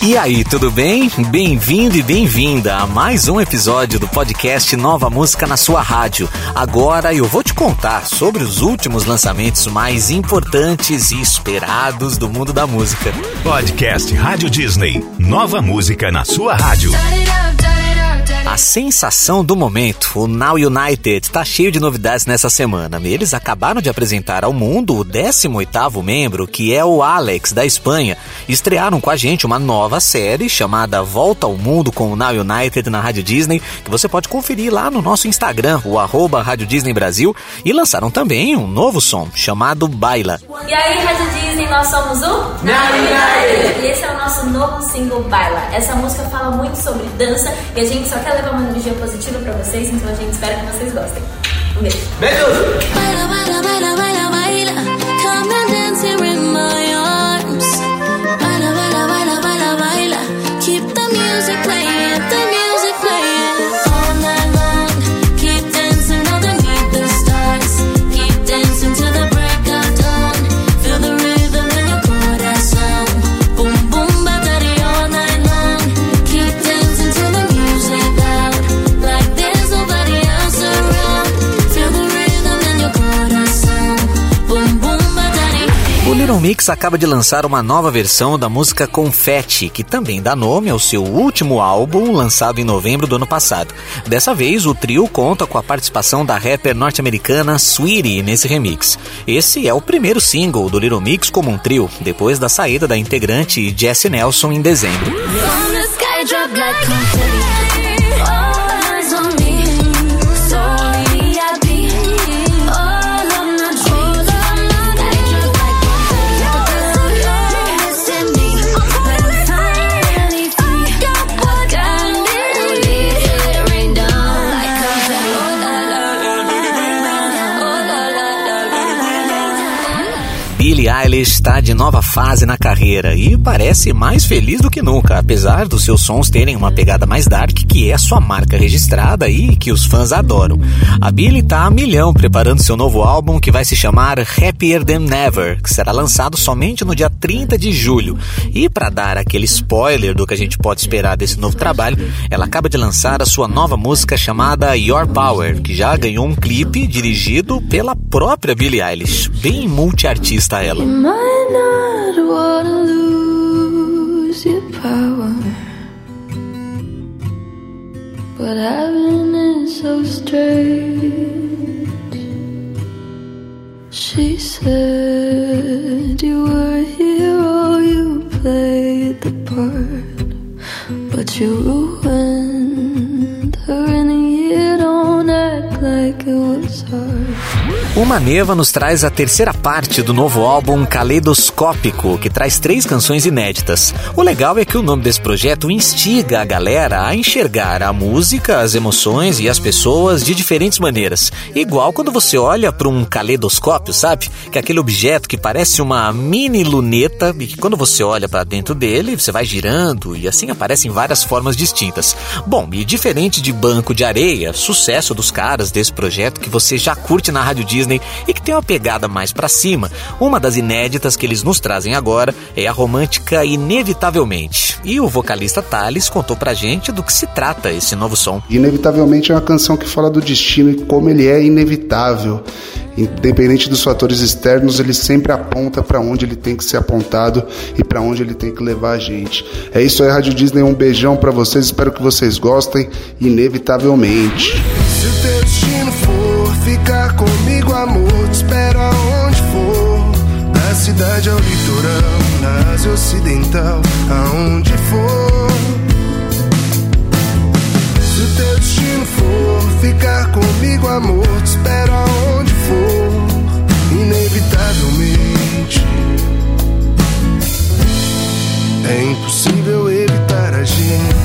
E aí, tudo bem? Bem-vindo e bem-vinda a mais um episódio do podcast Nova Música na sua rádio. Agora eu vou te contar sobre os últimos lançamentos mais importantes e esperados do mundo da música. Podcast Rádio Disney. Nova música na sua rádio. A sensação do momento, o Now United, está cheio de novidades nessa semana. Eles acabaram de apresentar ao mundo o 18º membro, que é o Alex, da Espanha. Estrearam com a gente uma nova série chamada Volta ao Mundo com o Now United na Rádio Disney, que você pode conferir lá no nosso Instagram, o arroba Rádio Disney Brasil. E lançaram também um novo som, chamado Baila. E aí, Rádio Disney, nós somos o Now United! Nosso novo single Baila. Essa música fala muito sobre dança e a gente só quer levar uma energia positiva pra vocês, então a gente espera que vocês gostem. Um beijo. Beijos! Little Mix acaba de lançar uma nova versão da música Confetti, que também dá nome ao seu último álbum, lançado em novembro do ano passado. Dessa vez, o trio conta com a participação da rapper norte-americana Sweetie nesse remix. Esse é o primeiro single do Little Mix como um trio, depois da saída da integrante Jessie Nelson em dezembro. Está de nova fase na carreira e parece mais feliz do que nunca, apesar dos seus sons terem uma pegada mais dark, que é a sua marca registrada e que os fãs adoram. A Billie está a milhão preparando seu novo álbum que vai se chamar Happier Than Never, que será lançado somente no dia 30 de julho. E para dar aquele spoiler do que a gente pode esperar desse novo trabalho, ela acaba de lançar a sua nova música chamada Your Power, que já ganhou um clipe dirigido pela própria Billie Eilish, bem multiartista ela. Might not wanna lose your power, but having it so strange. She said you were a hero, you played the part, but you ruined Uma Neva nos traz a terceira parte do novo álbum Caleidoscópico, que traz três canções inéditas. O legal é que o nome desse projeto instiga a galera a enxergar a música, as emoções e as pessoas de diferentes maneiras. Igual quando você olha para um caleidoscópio, sabe? Que é aquele objeto que parece uma mini luneta e que quando você olha para dentro dele, você vai girando e assim aparecem várias formas distintas. Bom, e diferente de Banco de Areia, sucesso dos caras desse projeto que você já curte na Rádio Disney e que tem uma pegada mais pra cima. Uma das inéditas que eles nos trazem agora é a romântica Inevitavelmente. E o vocalista Thales contou pra gente do que se trata esse novo som. Inevitavelmente é uma canção que fala do destino e como ele é inevitável. Independente dos fatores externos, ele sempre aponta para onde ele tem que ser apontado e para onde ele tem que levar a gente. É isso aí, Rádio Disney. Um beijão para vocês. Espero que vocês gostem. Inevitavelmente. Espero aonde for. Da cidade ao litoral, na Ásia Ocidental, aonde for. Se o teu destino for ficar comigo, amor, te espero aonde for. Inevitavelmente. É impossível evitar a gente.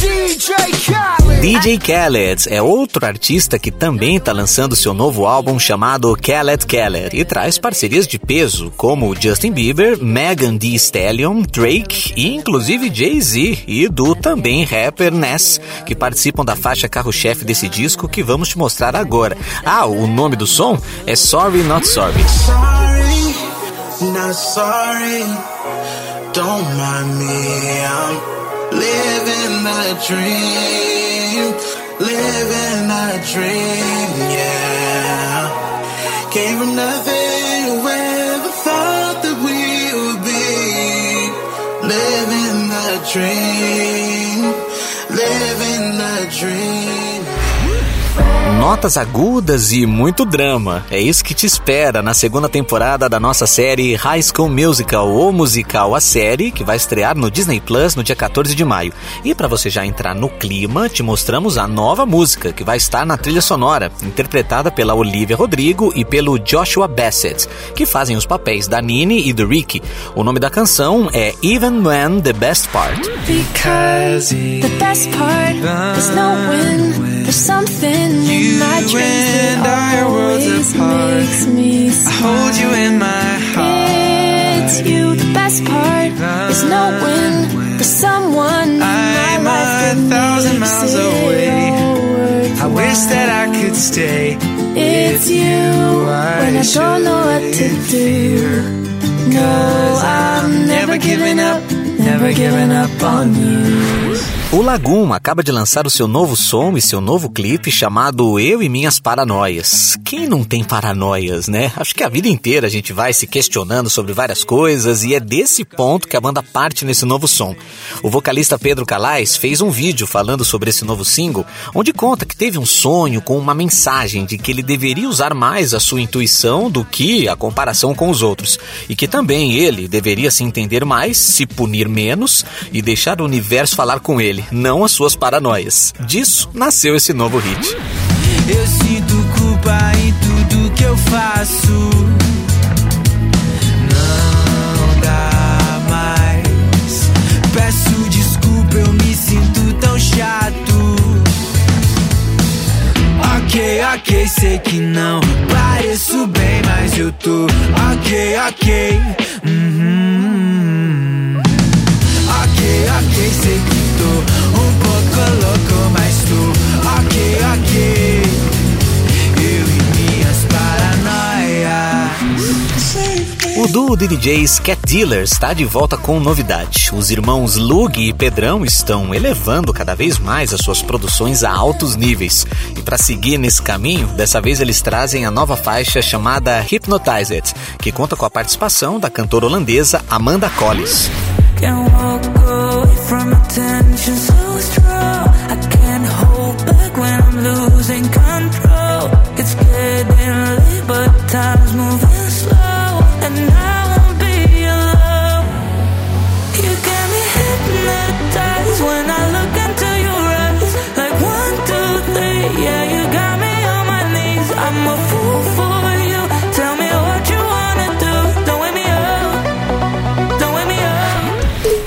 DJ Khaled. DJ Khaled é outro artista que também está lançando seu novo álbum chamado Khaled Khaled e traz parcerias de peso como Justin Bieber, Megan Thee Stallion, Drake e inclusive Jay-Z e do também rapper Ness, que participam da faixa carro-chefe desse disco que vamos te mostrar agora. Ah, o nome do som é Sorry Not Sorry. Sorry, not sorry. don't mind me. I'm living the dream, living the dream, yeah. Came from nothing, whoever thought that we would be living the dream, living the dream. Notas agudas e muito drama. É isso que te espera na segunda temporada da nossa série High School Musical, ou musical a série, que vai estrear no Disney Plus no dia 14 de maio. E para você já entrar no clima, te mostramos a nova música que vai estar na trilha sonora, interpretada pela Olivia Rodrigo e pelo Joshua Bassett, que fazem os papéis da Nini e do Ricky. O nome da canção é Even When the Best Part. Because the best part is knowing there's something in my dreams that always makes me smile. I hold you in my heart. It's you. The best part is knowing there's someone in my I'm life a thousand miles away. I wish that I could stay. It's you when I don't know what to do. No, I'm never giving up, never giving up on you. O Lagoon acaba de lançar o seu novo som e seu novo clipe chamado Eu e Minhas Paranoias. Quem não tem paranoias, né? Acho que a vida inteira a gente vai se questionando sobre várias coisas e é desse ponto que a banda parte nesse novo som. O vocalista Pedro Calais fez um vídeo falando sobre esse novo single, onde conta que teve um sonho com uma mensagem de que ele deveria usar mais a sua intuição do que a comparação com os outros, e que também ele deveria se entender mais, se punir menos e deixar o universo falar com ele, não as suas paranoias. Disso nasceu esse novo hit. Eu sinto culpa em tudo que eu faço. Não dá mais. Peço desculpa, eu me sinto tão chato. Ok, ok, sei que não pareço bem, mas eu tô. Ok, ok. Uhum. Ok, ok, sei que tô um pouco louco, mas tô. Ok, ok. Eu e minhas paranoias. O duo de DJs Cat Dealer está de volta com novidade. Os irmãos Lug e Pedrão estão elevando cada vez mais as suas produções a altos níveis. E para seguir nesse caminho, dessa vez eles trazem a nova faixa chamada Hypnotized, que conta com a participação da cantora holandesa Amanda Collins. emotions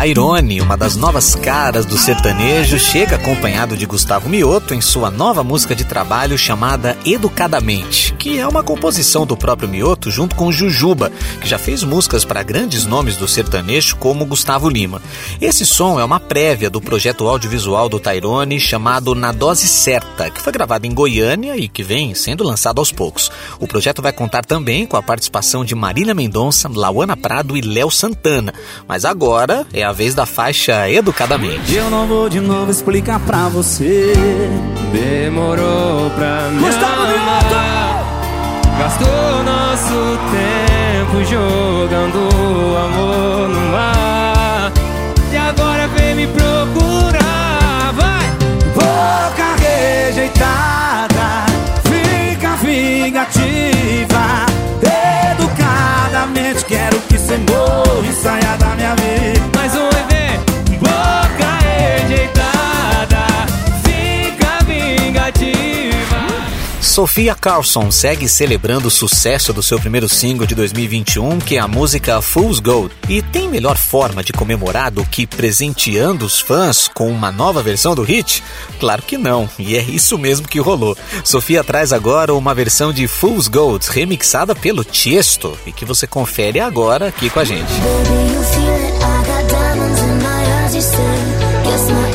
Tairone, uma das novas caras do sertanejo, chega acompanhado de Gustavo Mioto em sua nova música de trabalho chamada Educadamente, que é uma composição do próprio Mioto junto com Jujuba, que já fez músicas para grandes nomes do sertanejo como Gustavo Lima. Esse som é uma prévia do projeto audiovisual do Tairone chamado Na Dose Certa, que foi gravado em Goiânia e que vem sendo lançado aos poucos. O projeto vai contar também com a participação de Marília Mendonça, Lauana Prado e Léo Santana, mas agora é a vez da faixa Educadamente. Eu não vou de novo explicar pra você. Demorou pra me amar. Gastou nosso tempo jogando amor no mar. E agora vem me procurar. Vai! Boca rejeitada. Fica vingativa. Educadamente quero que você morra e saia da minha vida. Sofia Carlson segue celebrando o sucesso do seu primeiro single de 2021, que é a música Fool's Gold. E tem melhor forma de comemorar do que presenteando os fãs com uma nova versão do hit? Claro que não, e é isso mesmo que rolou. Sofia traz agora uma versão de Fool's Gold remixada pelo Tiesto e que você confere agora aqui com a gente. Baby,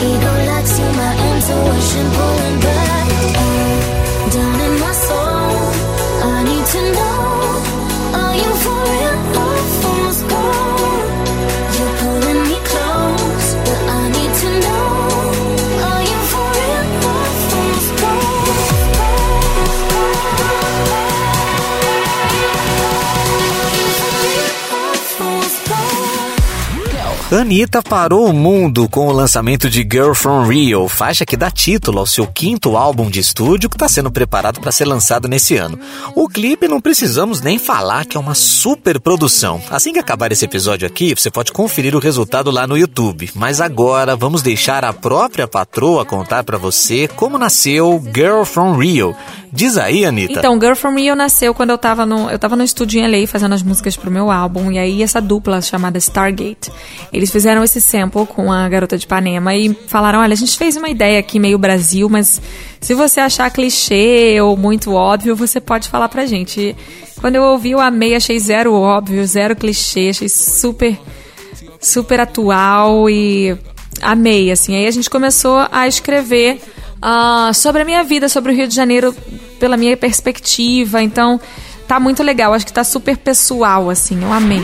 Anitta parou o mundo com o lançamento de Girl From Rio, faixa que dá título ao seu quinto álbum de estúdio que está sendo preparado para ser lançado nesse ano. O clipe não precisamos nem falar que é uma super produção. Assim que acabar esse episódio aqui, você pode conferir o resultado lá no YouTube. Mas agora vamos deixar a própria patroa contar para você como nasceu Girl From Rio. Diz aí, Anitta. Então, Girl From Rio nasceu quando eu tava no, eu tava no estúdio em LA fazendo as músicas pro meu álbum, e aí essa dupla chamada Stargate, eles fizeram esse sample com a Garota de Ipanema e falaram, olha, a gente fez uma ideia aqui meio Brasil, mas se você achar clichê ou muito óbvio, você pode falar pra gente. E quando eu ouvi, eu amei, achei zero óbvio, zero clichê, achei super, super atual e amei, assim. Aí a gente começou a escrever uh, sobre a minha vida, sobre o Rio de Janeiro, pela minha perspectiva. Então, tá muito legal. Acho que tá super pessoal, assim. Eu amei.